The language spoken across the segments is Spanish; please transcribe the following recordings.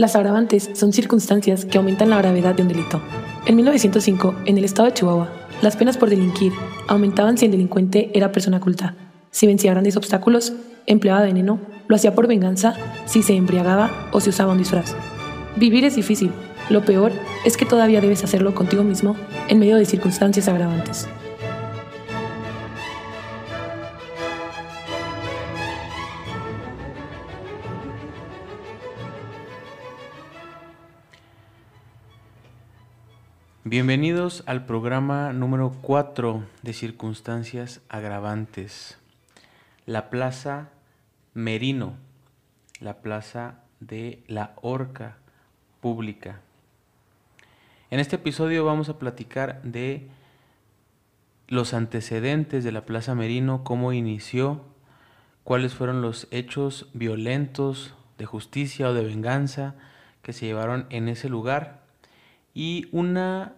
Las agravantes son circunstancias que aumentan la gravedad de un delito. En 1905, en el estado de Chihuahua, las penas por delinquir aumentaban si el delincuente era persona culta, si vencía grandes obstáculos, empleaba veneno, lo hacía por venganza, si se embriagaba o si usaba un disfraz. Vivir es difícil. Lo peor es que todavía debes hacerlo contigo mismo en medio de circunstancias agravantes. Bienvenidos al programa número 4 de Circunstancias Agravantes. La Plaza Merino, la Plaza de la Horca Pública. En este episodio vamos a platicar de los antecedentes de la Plaza Merino, cómo inició, cuáles fueron los hechos violentos de justicia o de venganza que se llevaron en ese lugar y una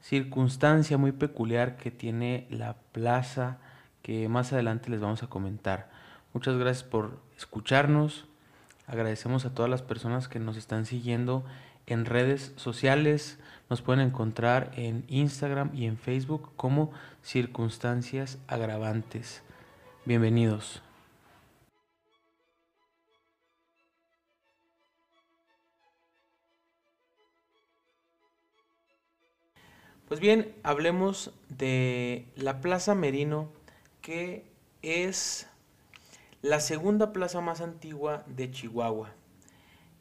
circunstancia muy peculiar que tiene la plaza que más adelante les vamos a comentar. Muchas gracias por escucharnos. Agradecemos a todas las personas que nos están siguiendo en redes sociales. Nos pueden encontrar en Instagram y en Facebook como circunstancias agravantes. Bienvenidos. Pues bien, hablemos de la Plaza Merino, que es la segunda plaza más antigua de Chihuahua.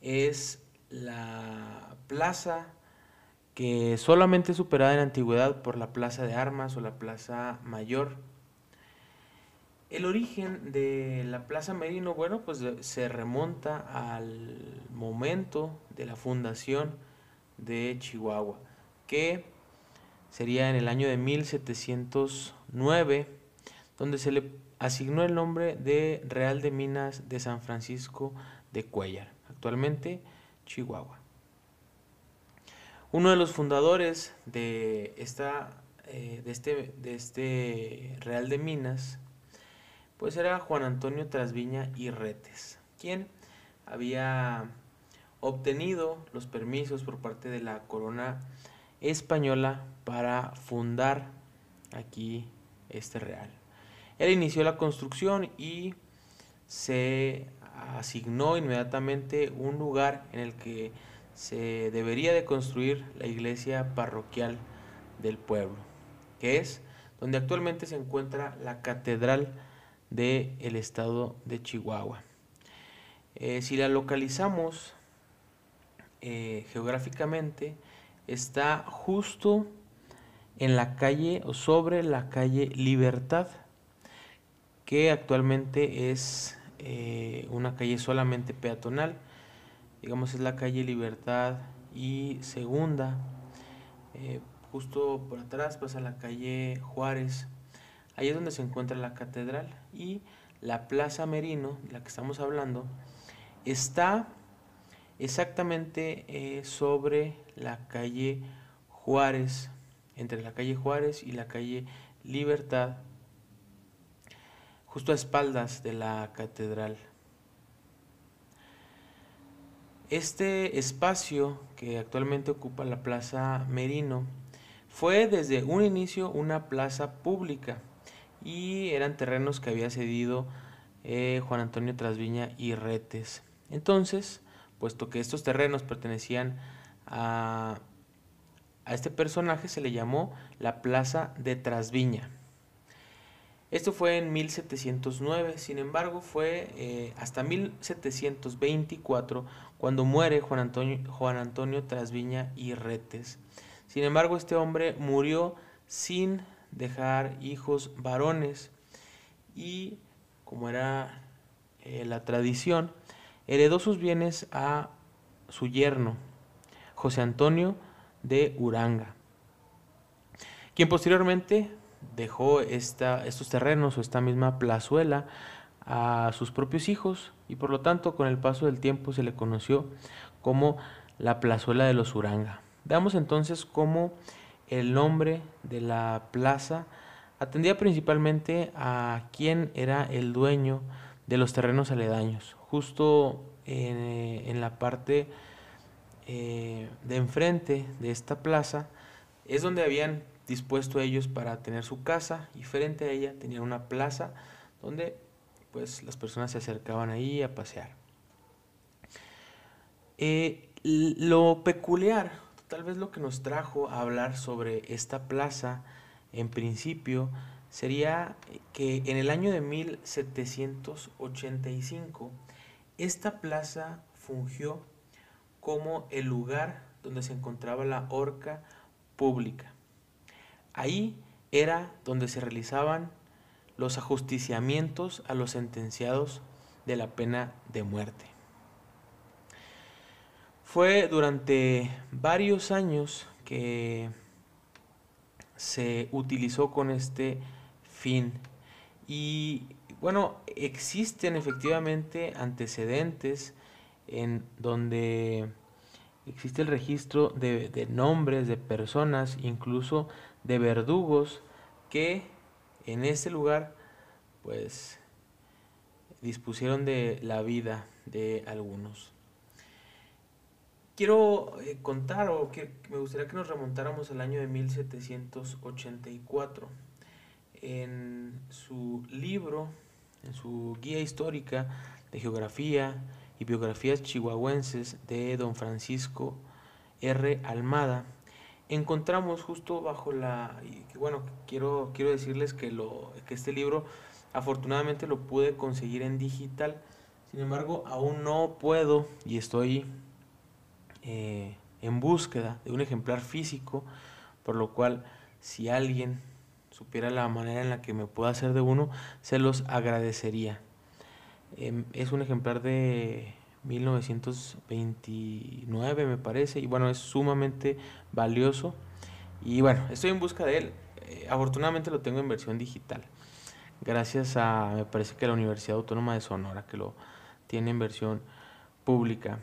Es la plaza que solamente es superada en antigüedad por la Plaza de Armas o la Plaza Mayor. El origen de la Plaza Merino, bueno, pues se remonta al momento de la fundación de Chihuahua, que sería en el año de 1709, donde se le asignó el nombre de Real de Minas de San Francisco de Cuellar, actualmente Chihuahua. Uno de los fundadores de, esta, eh, de, este, de este Real de Minas, pues era Juan Antonio Trasviña y Retes, quien había obtenido los permisos por parte de la corona española para fundar aquí este real. Él inició la construcción y se asignó inmediatamente un lugar en el que se debería de construir la iglesia parroquial del pueblo, que es donde actualmente se encuentra la catedral del el estado de Chihuahua. Eh, si la localizamos eh, geográficamente, está justo en la calle o sobre la calle Libertad, que actualmente es eh, una calle solamente peatonal. Digamos es la calle Libertad y Segunda. Eh, justo por atrás pasa la calle Juárez. Ahí es donde se encuentra la catedral y la Plaza Merino, de la que estamos hablando, está exactamente eh, sobre la calle Juárez, entre la calle Juárez y la calle Libertad, justo a espaldas de la catedral. Este espacio que actualmente ocupa la Plaza Merino fue desde un inicio una plaza pública y eran terrenos que había cedido eh, Juan Antonio Trasviña y Retes. Entonces, puesto que estos terrenos pertenecían a, este personaje, se le llamó la Plaza de Trasviña. Esto fue en 1709, sin embargo fue eh, hasta 1724 cuando muere Juan Antonio, Juan Antonio Trasviña y Retes. Sin embargo, este hombre murió sin dejar hijos varones y, como era eh, la tradición, heredó sus bienes a su yerno, José Antonio de Uranga, quien posteriormente dejó estos terrenos o esta misma plazuela a sus propios hijos y por lo tanto con el paso del tiempo se le conoció como la plazuela de los Uranga. Veamos entonces cómo el nombre de la plaza atendía principalmente a quien era el dueño de los terrenos aledaños, justo en, la parte eh, de enfrente de esta plaza es donde habían dispuesto ellos para tener su casa y frente a ella tenían una plaza donde pues las personas se acercaban ahí a pasear. Eh, lo peculiar, tal vez lo que nos trajo a hablar sobre esta plaza en principio sería que en el año de 1785 esta plaza fungió como el lugar donde se encontraba la horca pública. Ahí era donde se realizaban los ajusticiamientos a los sentenciados de la pena de muerte. Fue durante varios años que se utilizó con este fin y bueno, existen efectivamente antecedentes en donde existe el registro de, nombres de personas, incluso de verdugos, que en este lugar pues dispusieron de la vida de algunos. Quiero eh, contar o que me gustaría que nos remontáramos al año de 1784. En su libro, en su guía histórica de geografía y biografías chihuahuenses de don Francisco R. Almada, encontramos justo bajo la bueno quiero quiero decirles que lo que este libro afortunadamente lo pude conseguir en digital sin embargo aún no puedo y estoy eh, en búsqueda de un ejemplar físico por lo cual si alguien supiera la manera en la que me pueda hacer de uno se los agradecería. Em, es un ejemplar de 1929 me parece y bueno es sumamente valioso. Y bueno estoy en busca de él. Eh, afortunadamente lo tengo en versión digital. Gracias a me parece que la Universidad Autónoma de Sonora que lo tiene en versión pública.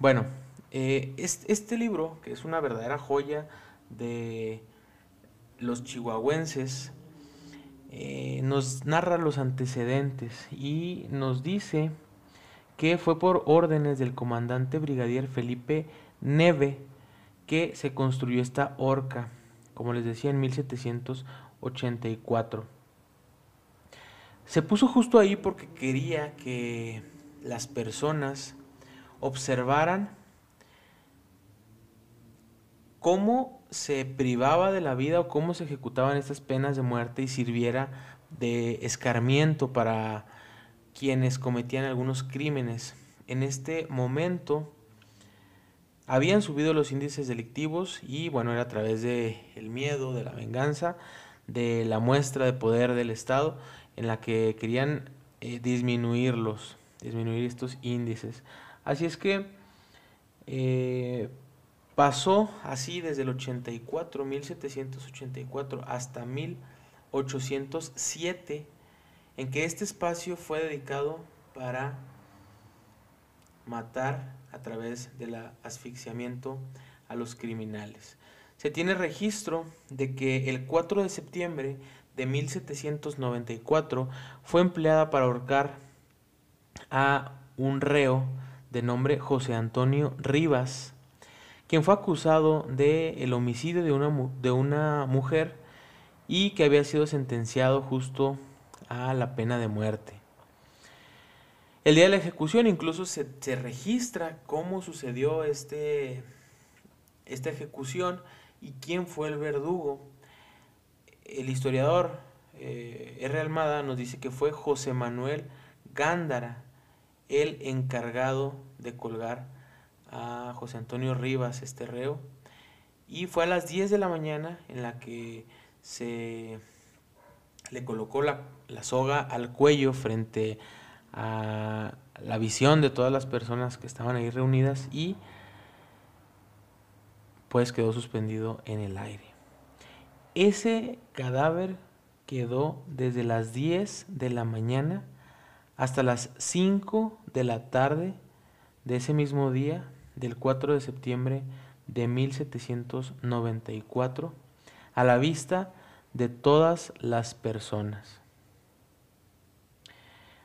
Bueno eh, este, libro que es una verdadera joya de los chihuahuenses eh, nos narra los antecedentes y nos dice que fue por órdenes del comandante brigadier Felipe Neve que se construyó esta horca, como les decía, en 1784. Se puso justo ahí porque quería que las personas observaran cómo se privaba de la vida o cómo se ejecutaban estas penas de muerte y sirviera de escarmiento para quienes cometían algunos crímenes. En este momento habían subido los índices delictivos y bueno, era a través del el miedo, de la venganza, de la muestra de poder del Estado en la que querían eh, disminuirlos, disminuir estos índices. Así es que eh, pasó así desde el 84, 1784 hasta 1807 en que este espacio fue dedicado para matar a través del asfixiamiento a los criminales. Se tiene registro de que el 4 de septiembre de 1794 fue empleada para ahorcar a un reo de nombre José Antonio Rivas, quien fue acusado de el homicidio de una, de una mujer y que había sido sentenciado justo a la pena de muerte. El día de la ejecución incluso se, registra cómo sucedió este, esta ejecución y quién fue el verdugo. El historiador eh, R. Almada nos dice que fue José Manuel Gándara el encargado de colgar a José Antonio Rivas, este reo, y fue a las 10 de la mañana en la que se le colocó la, soga al cuello frente a la visión de todas las personas que estaban ahí reunidas y pues quedó suspendido en el aire. Ese cadáver quedó desde las 10 de la mañana hasta las 5 de la tarde de ese mismo día, del 4 de septiembre de 1794, a la vista de todas las personas.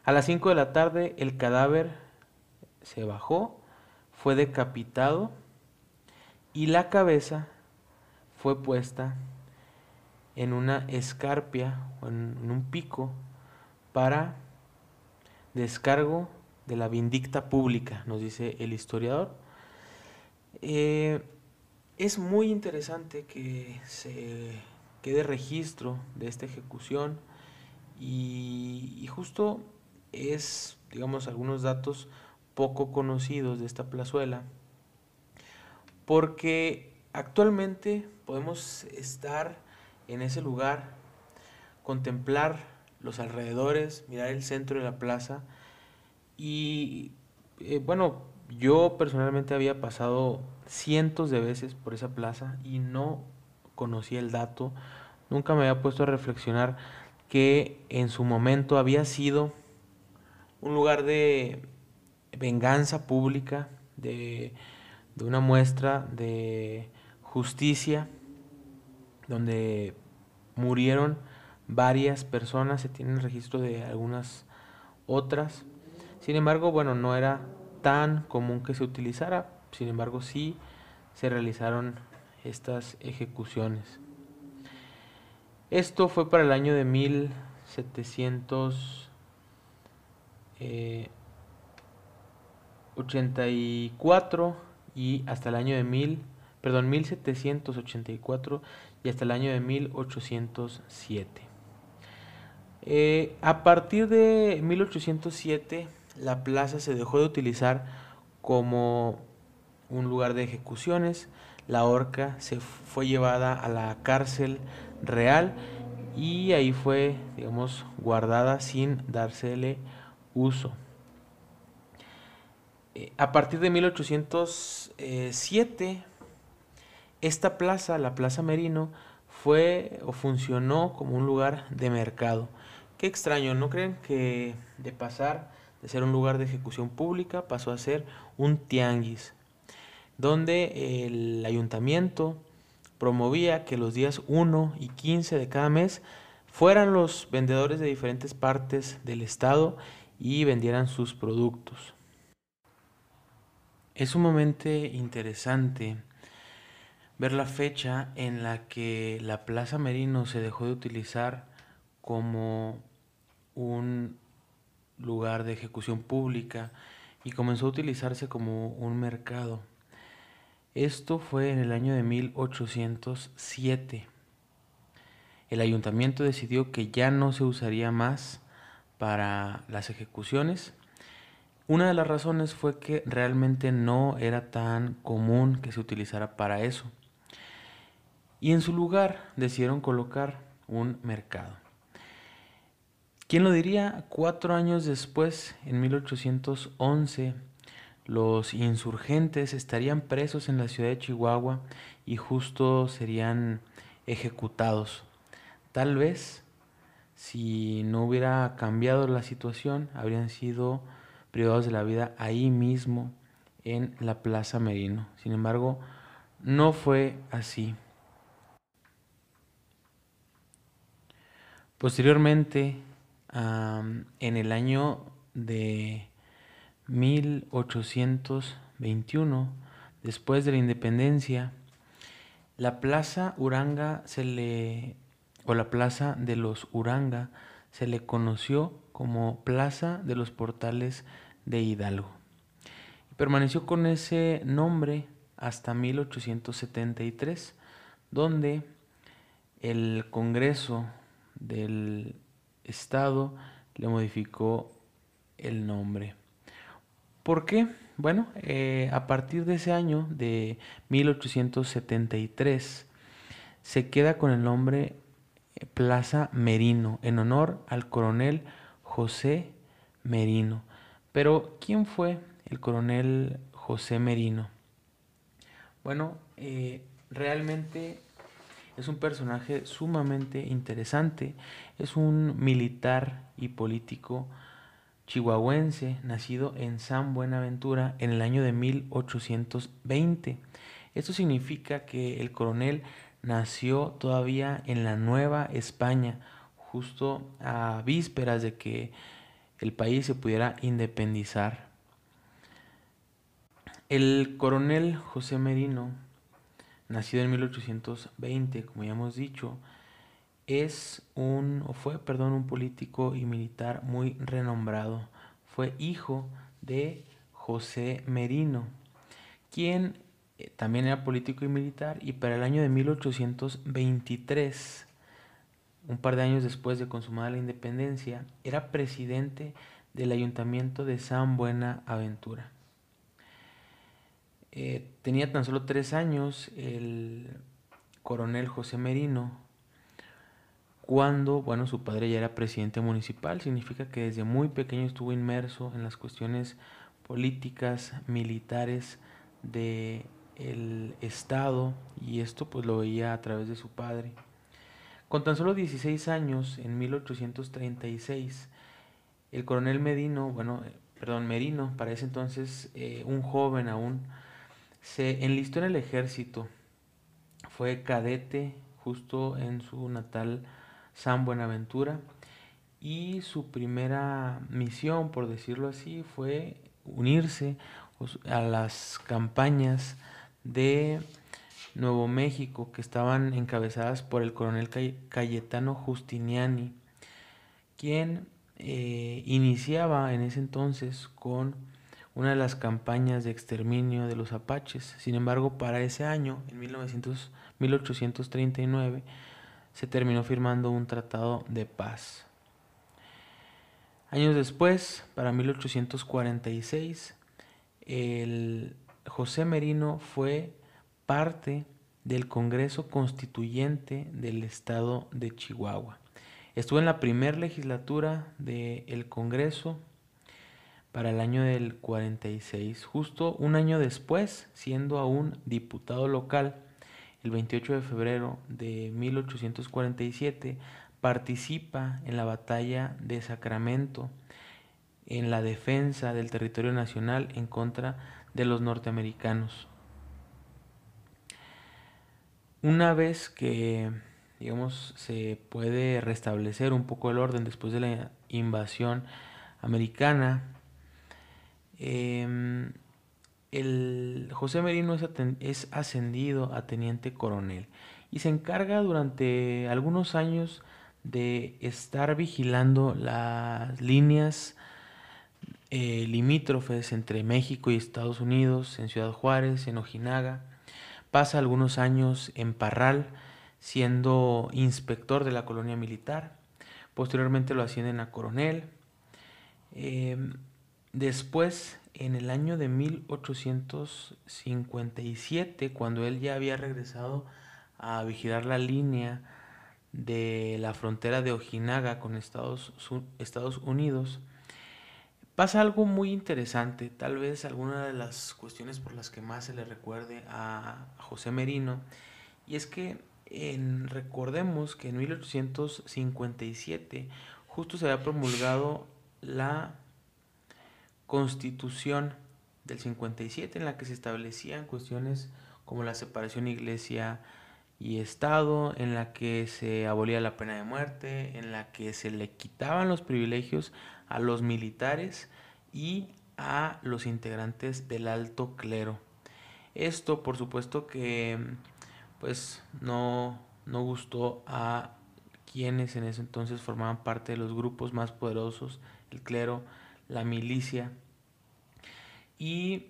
A las 5 de la tarde el cadáver se bajó, fue decapitado y la cabeza fue puesta en una escarpia o en, un pico para descargo de la vindicta pública, nos dice el historiador. Eh, es muy interesante que se quede registro de esta ejecución y, justo es, digamos, algunos datos poco conocidos de esta plazuela, porque actualmente podemos estar en ese lugar, contemplar los alrededores, mirar el centro de la plaza y, eh, bueno, yo personalmente había pasado cientos de veces por esa plaza y no conocía el dato, nunca me había puesto a reflexionar que en su momento había sido un lugar de venganza pública, de, una muestra de justicia, donde murieron varias personas, se tiene registro de algunas otras. Sin embargo, bueno, no era tan común que se utilizara, sin embargo sí se realizaron estas ejecuciones. Esto fue para el año de 1784 eh, y hasta el año de mil, perdón, 1784 y hasta el año de 1807. Eh, a partir de 1807 la plaza se dejó de utilizar como un lugar de ejecuciones, la horca se fue llevada a la cárcel real y ahí fue, digamos, guardada sin dársele uso. Eh, a partir de 1807, esta plaza, la Plaza Merino, fue o funcionó como un lugar de mercado. Qué extraño, ¿no creen que de pasar de ser un lugar de ejecución pública pasó a ser un tianguis? donde el ayuntamiento promovía que los días 1 y 15 de cada mes fueran los vendedores de diferentes partes del estado y vendieran sus productos. Es sumamente interesante ver la fecha en la que la Plaza Merino se dejó de utilizar como un lugar de ejecución pública y comenzó a utilizarse como un mercado. Esto fue en el año de 1807. El ayuntamiento decidió que ya no se usaría más para las ejecuciones. Una de las razones fue que realmente no era tan común que se utilizara para eso. Y en su lugar decidieron colocar un mercado. ¿Quién lo diría? Cuatro años después, en 1811, los insurgentes estarían presos en la ciudad de Chihuahua y justo serían ejecutados. Tal vez, si no hubiera cambiado la situación, habrían sido privados de la vida ahí mismo en la Plaza Merino. Sin embargo, no fue así. Posteriormente, en el año de 1821, después de la independencia, la plaza Uranga se le, o la plaza de los Uranga se le conoció como Plaza de los Portales de Hidalgo. Y permaneció con ese nombre hasta 1873, donde el Congreso del Estado le modificó el nombre. ¿Por qué? Bueno, eh, a partir de ese año, de 1873, se queda con el nombre eh, Plaza Merino, en honor al coronel José Merino. Pero, ¿quién fue el coronel José Merino? Bueno, eh, realmente es un personaje sumamente interesante. Es un militar y político chihuahuense, nacido en San Buenaventura en el año de 1820. Esto significa que el coronel nació todavía en la Nueva España, justo a vísperas de que el país se pudiera independizar. El coronel José Merino nacido en 1820, como ya hemos dicho, es un, o fue, perdón, un político y militar muy renombrado. Fue hijo de José Merino, quien eh, también era político y militar, y para el año de 1823, un par de años después de consumada la independencia, era presidente del ayuntamiento de San Buenaventura. Eh, tenía tan solo tres años el coronel José Merino cuando, bueno, su padre ya era presidente municipal, significa que desde muy pequeño estuvo inmerso en las cuestiones políticas, militares de el Estado y esto pues lo veía a través de su padre. Con tan solo 16 años, en 1836, el coronel Medino, bueno, eh, perdón, Merino, para ese entonces eh, un joven aún, se enlistó en el ejército. Fue cadete justo en su natal San Buenaventura y su primera misión, por decirlo así, fue unirse a las campañas de Nuevo México que estaban encabezadas por el coronel Cayetano Justiniani, quien eh, iniciaba en ese entonces con una de las campañas de exterminio de los apaches. Sin embargo, para ese año, en 1900, 1839, se terminó firmando un tratado de paz. Años después, para 1846, el José Merino fue parte del Congreso Constituyente del Estado de Chihuahua. Estuvo en la primera legislatura del Congreso para el año del 46, justo un año después, siendo aún diputado local, el 28 de febrero de 1847, participa en la batalla de Sacramento en la defensa del territorio nacional en contra de los norteamericanos. Una vez que, digamos, se puede restablecer un poco el orden después de la invasión americana, em, el José Merino es, ascendido a teniente coronel y se encarga durante algunos años de estar vigilando las líneas eh, limítrofes entre México y Estados Unidos, en Ciudad Juárez, en Ojinaga. Pasa algunos años en Parral, siendo inspector de la colonia militar. Posteriormente lo ascienden a coronel. Em, después, en el año de 1857, cuando él ya había regresado a vigilar la línea de la frontera de Ojinaga con Estados, Unidos, pasa algo muy interesante, tal vez alguna de las cuestiones por las que más se le recuerde a José Merino, y es que en, recordemos que en 1857 justo se había promulgado la constitución del 57 en la que se establecían cuestiones como la separación iglesia y Estado, en la que se abolía la pena de muerte, en la que se le quitaban los privilegios a los militares y a los integrantes del alto clero. Esto, por supuesto, que pues no, no gustó a quienes en ese entonces formaban parte de los grupos más poderosos, el clero, la milicia, y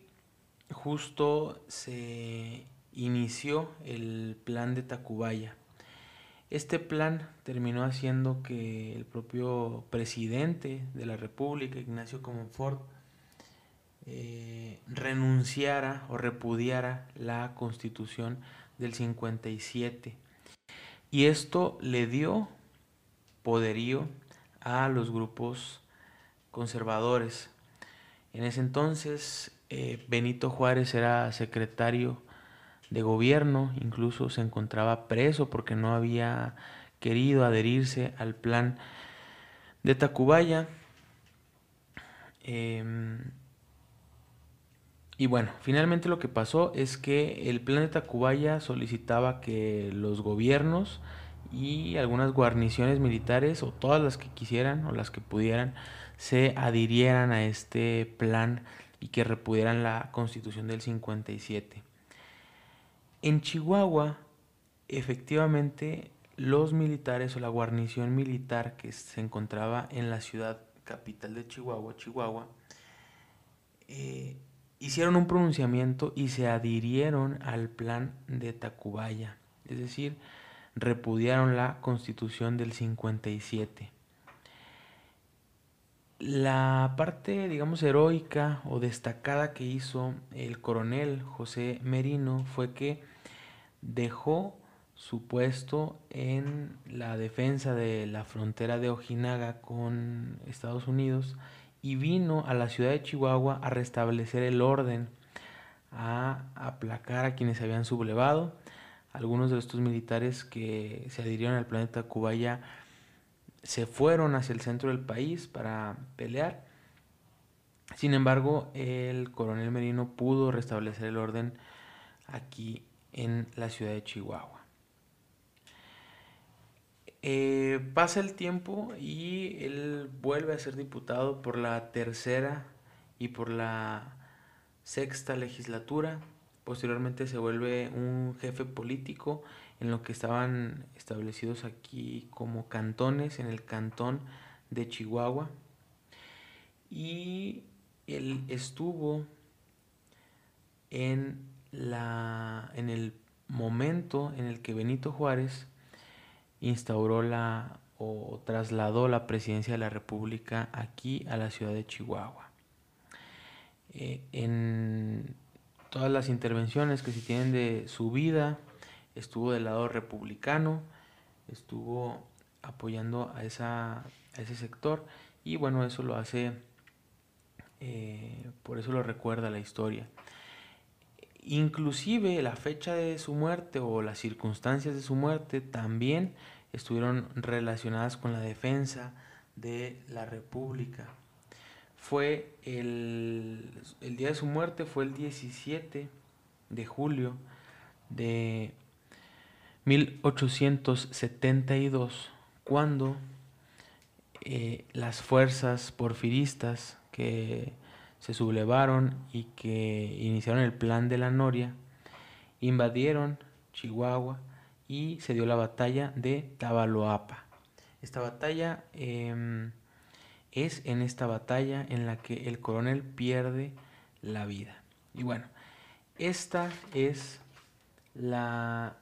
justo se inició el plan de Tacubaya. Este plan terminó haciendo que el propio presidente de la República, Ignacio Comonfort, eh, renunciara o repudiara la constitución del 57. Y esto le dio poderío a los grupos conservadores. En ese entonces eh, Benito Juárez era secretario de gobierno, incluso se encontraba preso porque no había querido adherirse al plan de Tacubaya. Em, y bueno, finalmente lo que pasó es que el plan de Tacubaya solicitaba que los gobiernos y algunas guarniciones militares, o todas las que quisieran o las que pudieran, se adhirieran a este plan y que repudieran la constitución del 57. En Chihuahua, efectivamente, los militares o la guarnición militar que se encontraba en la ciudad capital de Chihuahua, Chihuahua, eh, hicieron un pronunciamiento y se adhirieron al plan de Tacubaya, es decir, repudiaron la constitución del 57. La parte, digamos, heroica o destacada que hizo el coronel José Merino fue que dejó su puesto en la defensa de la frontera de Ojinaga con Estados Unidos y vino a la ciudad de Chihuahua a restablecer el orden, a aplacar a quienes se habían sublevado. Algunos de estos militares que se adhirieron al planeta Cubaya se fueron hacia el centro del país para pelear. Sin embargo, el coronel Merino pudo restablecer el orden aquí en la ciudad de Chihuahua. Eh, pasa el tiempo y él vuelve a ser diputado por la tercera y por la sexta legislatura. Posteriormente se vuelve un jefe político en lo que estaban establecidos aquí como cantones en el cantón de Chihuahua. Y él estuvo en, la, en el momento en el que Benito Juárez instauró la o trasladó la presidencia de la República aquí a la ciudad de Chihuahua. Eh, en todas las intervenciones que se tienen de su vida, estuvo del lado republicano, estuvo apoyando a, esa, a ese sector y bueno, eso lo hace, eh, por eso lo recuerda la historia. Inclusive la fecha de su muerte o las circunstancias de su muerte también estuvieron relacionadas con la defensa de la República. Fue el, el día de su muerte fue el 17 de julio de 1872, cuando eh, las fuerzas porfiristas que se sublevaron y que iniciaron el plan de la Noria, invadieron Chihuahua y se dio la batalla de Tabaloapa. Esta batalla em, es en esta batalla en la que el coronel pierde la vida. Y bueno, esta es la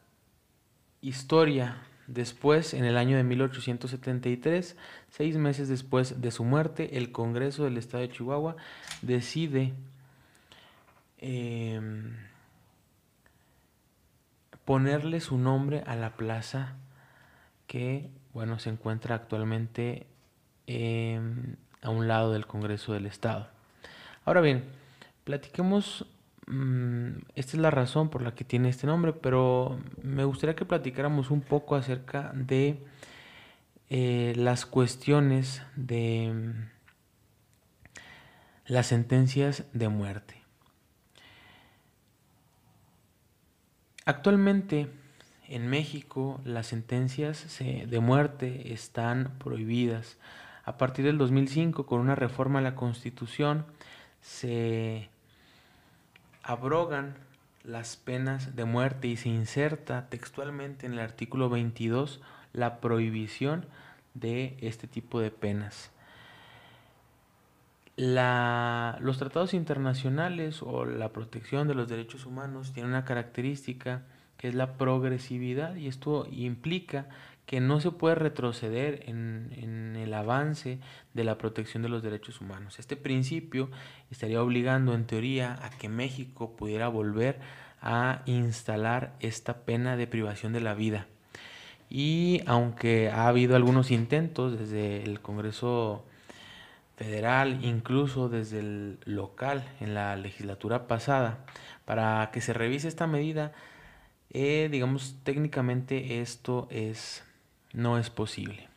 historia. Después, en el año de 1873, seis meses después de su muerte, el Congreso del Estado de Chihuahua decide em, ponerle su nombre a la plaza que, bueno, se encuentra actualmente em, a un lado del Congreso del Estado. Ahora bien, platiquemos esta es la razón por la que tiene este nombre, pero me gustaría que platicáramos un poco acerca de eh, las cuestiones de mm, las sentencias de muerte. Actualmente en México las sentencias de muerte están prohibidas. A partir del 2005, con una reforma a la Constitución, se abrogan las penas de muerte y se inserta textualmente en el artículo 22 la prohibición de este tipo de penas. los tratados internacionales o la protección de los derechos humanos tienen una característica que es la progresividad y esto implica que no se puede retroceder en, el avance de la protección de los derechos humanos. Este principio estaría obligando en teoría a que México pudiera volver a instalar esta pena de privación de la vida. Y aunque ha habido algunos intentos desde el Congreso federal, incluso desde el local en la legislatura pasada, para que se revise esta medida, eh, digamos técnicamente esto es no es posible.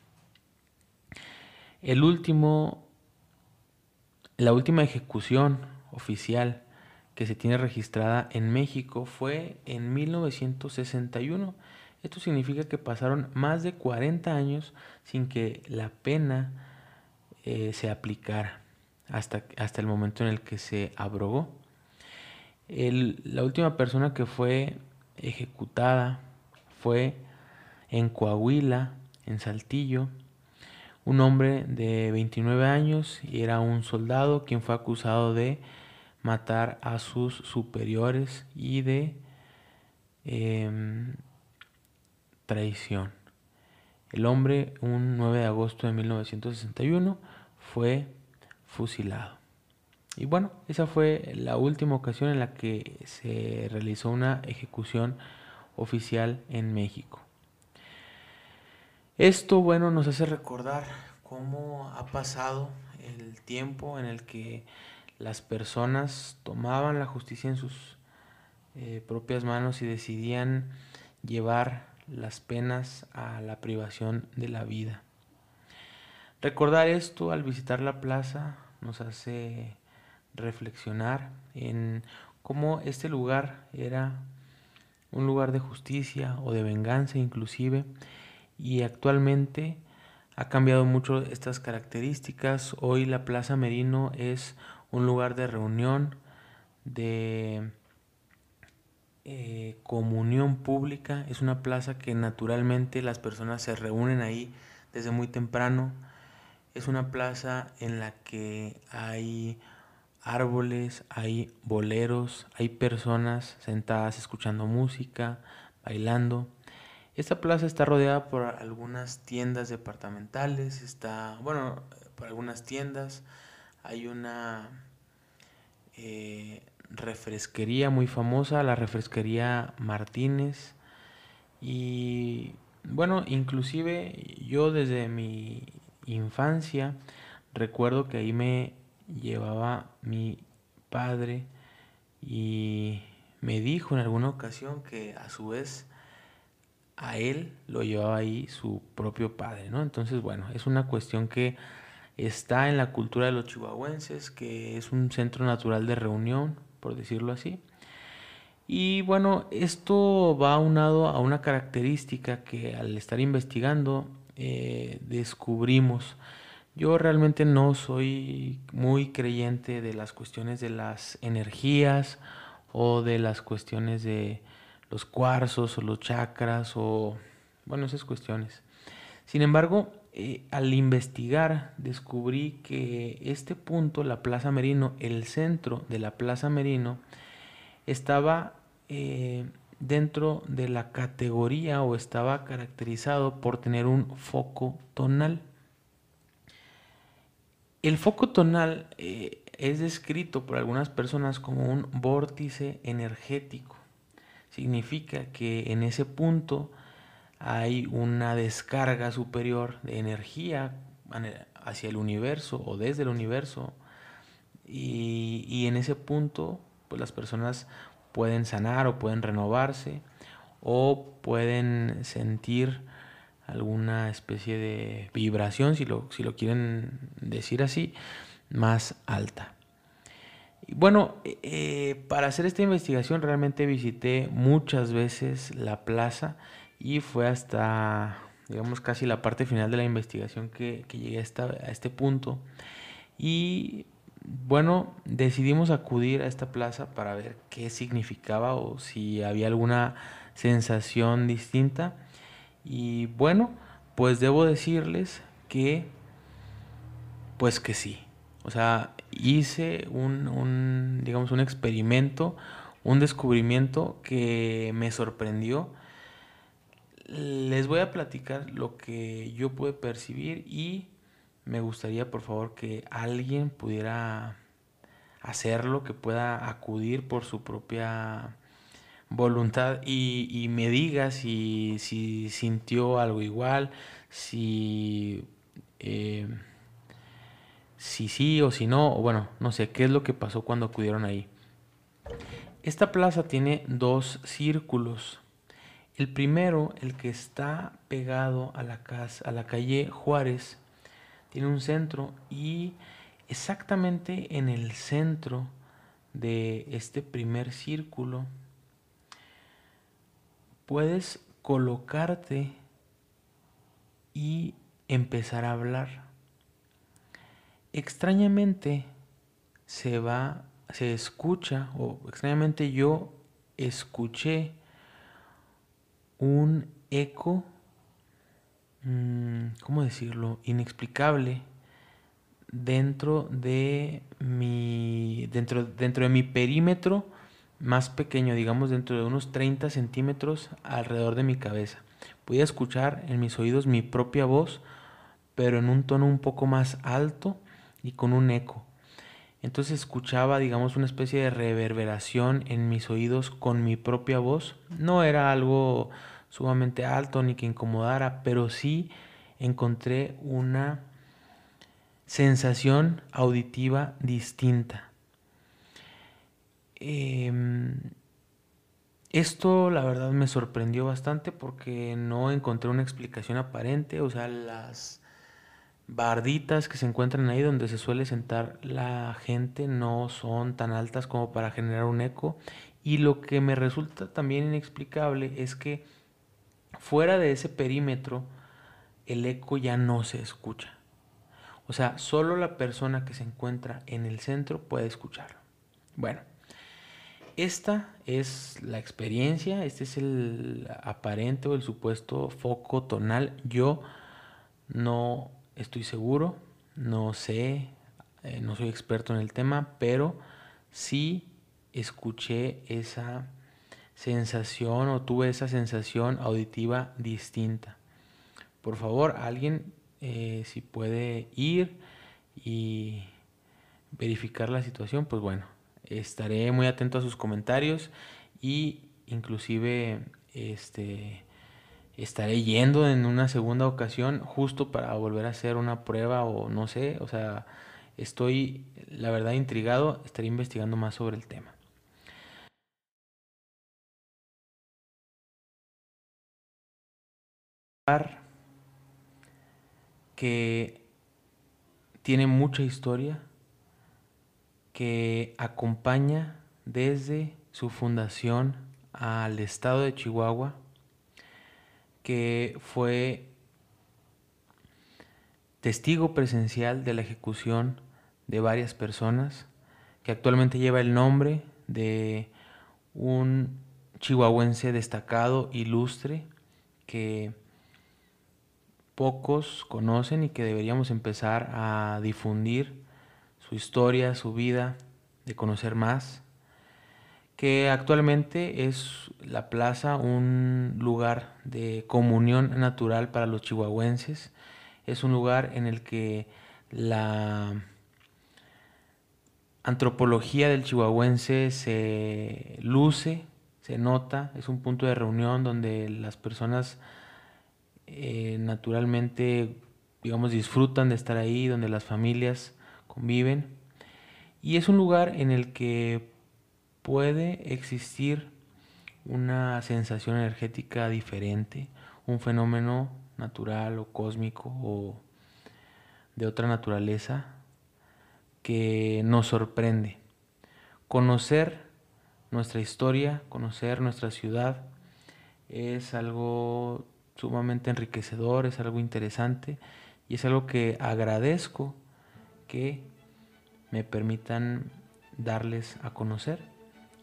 El último, la última ejecución oficial que se tiene registrada en México fue en 1961. Esto significa que pasaron más de 40 años sin que la pena eh, se aplicara hasta, hasta, el momento en el que se abrogó. la última persona que fue ejecutada fue en Coahuila, en Saltillo, un hombre de 29 años y era un soldado quien fue acusado de matar a sus superiores y de em, traición. El hombre, un 9 de agosto de 1961, fue fusilado. Y bueno, esa fue la última ocasión en la que se realizó una ejecución oficial en México. Esto, bueno, nos hace recordar cómo ha pasado el tiempo en el que las personas tomaban la justicia en sus eh, propias manos y decidían llevar las penas a la privación de la vida. Recordar esto al visitar la plaza nos hace reflexionar en cómo este lugar era un lugar de justicia o de venganza inclusive y actualmente ha cambiado mucho estas características. Hoy la Plaza Merino es un lugar de reunión, de eh, comunión pública. Es una plaza que naturalmente las personas se reúnen ahí desde muy temprano. Es una plaza en la que hay árboles, hay boleros, hay personas sentadas escuchando música, bailando. Esta plaza está rodeada por algunas tiendas departamentales, está, bueno, por algunas tiendas. Hay una eh, refresquería muy famosa, la refresquería Martínez. Y bueno, inclusive yo desde mi infancia recuerdo que ahí me llevaba mi padre y me dijo en alguna ocasión que a su vez a él lo llevaba ahí su propio padre, ¿no? Entonces, bueno, es una cuestión que está en la cultura de los chihuahuenses, que es un centro natural de reunión, por decirlo así. Y bueno, esto va aunado a una característica que al estar investigando eh, descubrimos. Yo realmente no soy muy creyente de las cuestiones de las energías o de las cuestiones de los cuarzos o los chakras o, bueno, esas cuestiones. Sin embargo, eh, al investigar descubrí que este punto, la Plaza Merino, el centro de la Plaza Merino, estaba eh, dentro de la categoría o estaba caracterizado por tener un foco tonal. El foco tonal eh, es descrito por algunas personas como un vórtice energético significa que en ese punto hay una descarga superior de energía hacia el universo o desde el universo y, en ese punto pues las personas pueden sanar o pueden renovarse o pueden sentir alguna especie de vibración, si lo, si lo quieren decir así, más alta. Bueno, eh, para hacer esta investigación realmente visité muchas veces la plaza y fue hasta, digamos, casi la parte final de la investigación que, llegué a, a este punto. Y bueno, decidimos acudir a esta plaza para ver qué significaba o si había alguna sensación distinta. Y bueno, pues debo decirles que, pues que sí. O sea, hice un, digamos, un experimento, un descubrimiento que me sorprendió. Les voy a platicar lo que yo pude percibir y me gustaría por favor que alguien pudiera hacerlo, que pueda acudir por su propia voluntad y, me diga si, sintió algo igual, si... Eh, si sí o si no, o bueno, no sé qué es lo que pasó cuando acudieron ahí. Esta plaza tiene dos círculos. El primero, el que está pegado a la, a la calle Juárez, tiene un centro y exactamente en el centro de este primer círculo puedes colocarte y empezar a hablar extrañamente se va, se escucha, o extrañamente yo escuché un eco, mm, ¿cómo decirlo?, inexplicable dentro de mi, dentro, dentro de mi perímetro más pequeño, digamos dentro de unos 30 centímetros alrededor de mi cabeza. Podía escuchar en mis oídos mi propia voz, pero en un tono un poco más alto y con un eco. Entonces escuchaba, digamos, una especie de reverberación en mis oídos con mi propia voz. No era algo sumamente alto ni que incomodara, pero sí encontré una sensación auditiva distinta. Em, esto la verdad me sorprendió bastante porque no encontré una explicación aparente, o sea, las barditas que se encuentran ahí donde se suele sentar la gente no son tan altas como para generar un eco y lo que me resulta también inexplicable es que fuera de ese perímetro el eco ya no se escucha. O sea, solo la persona que se encuentra en el centro puede escucharlo. Bueno, esta es la experiencia, este es el aparente o el supuesto foco tonal. Yo no estoy seguro, no sé, eh, no soy experto en el tema, pero sí escuché esa sensación o tuve esa sensación auditiva distinta. Por favor, alguien eh, si puede ir y verificar la situación, pues bueno, estaré muy atento a sus comentarios y inclusive este estaré yendo en una segunda ocasión justo para volver a hacer una prueba o no sé, o sea, estoy la verdad intrigado, estaré investigando más sobre el tema. que tiene mucha historia, que acompaña desde su fundación al estado de Chihuahua, que fue testigo presencial de la ejecución de varias personas, que actualmente lleva el nombre de un chihuahuense destacado, ilustre, que pocos conocen y que deberíamos empezar a difundir su historia, su vida, de conocer más, que actualmente es la plaza un lugar de comunión natural para los chihuahuenses, es un lugar en el que la antropología del chihuahuense se luce, se nota, es un punto de reunión donde las personas eh, naturalmente, digamos, disfrutan de estar ahí, donde las familias conviven. Y es un lugar en el que puede existir una sensación energética diferente, un fenómeno natural o cósmico o de otra naturaleza que nos sorprende. Conocer nuestra historia, conocer nuestra ciudad es algo sumamente enriquecedor, es algo interesante y es algo que agradezco que me permitan darles a conocer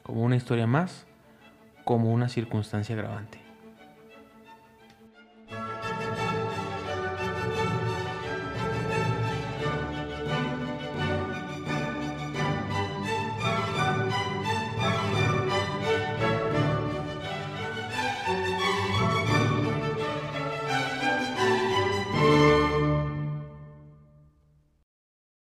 como una historia más, como una circunstancia agravante.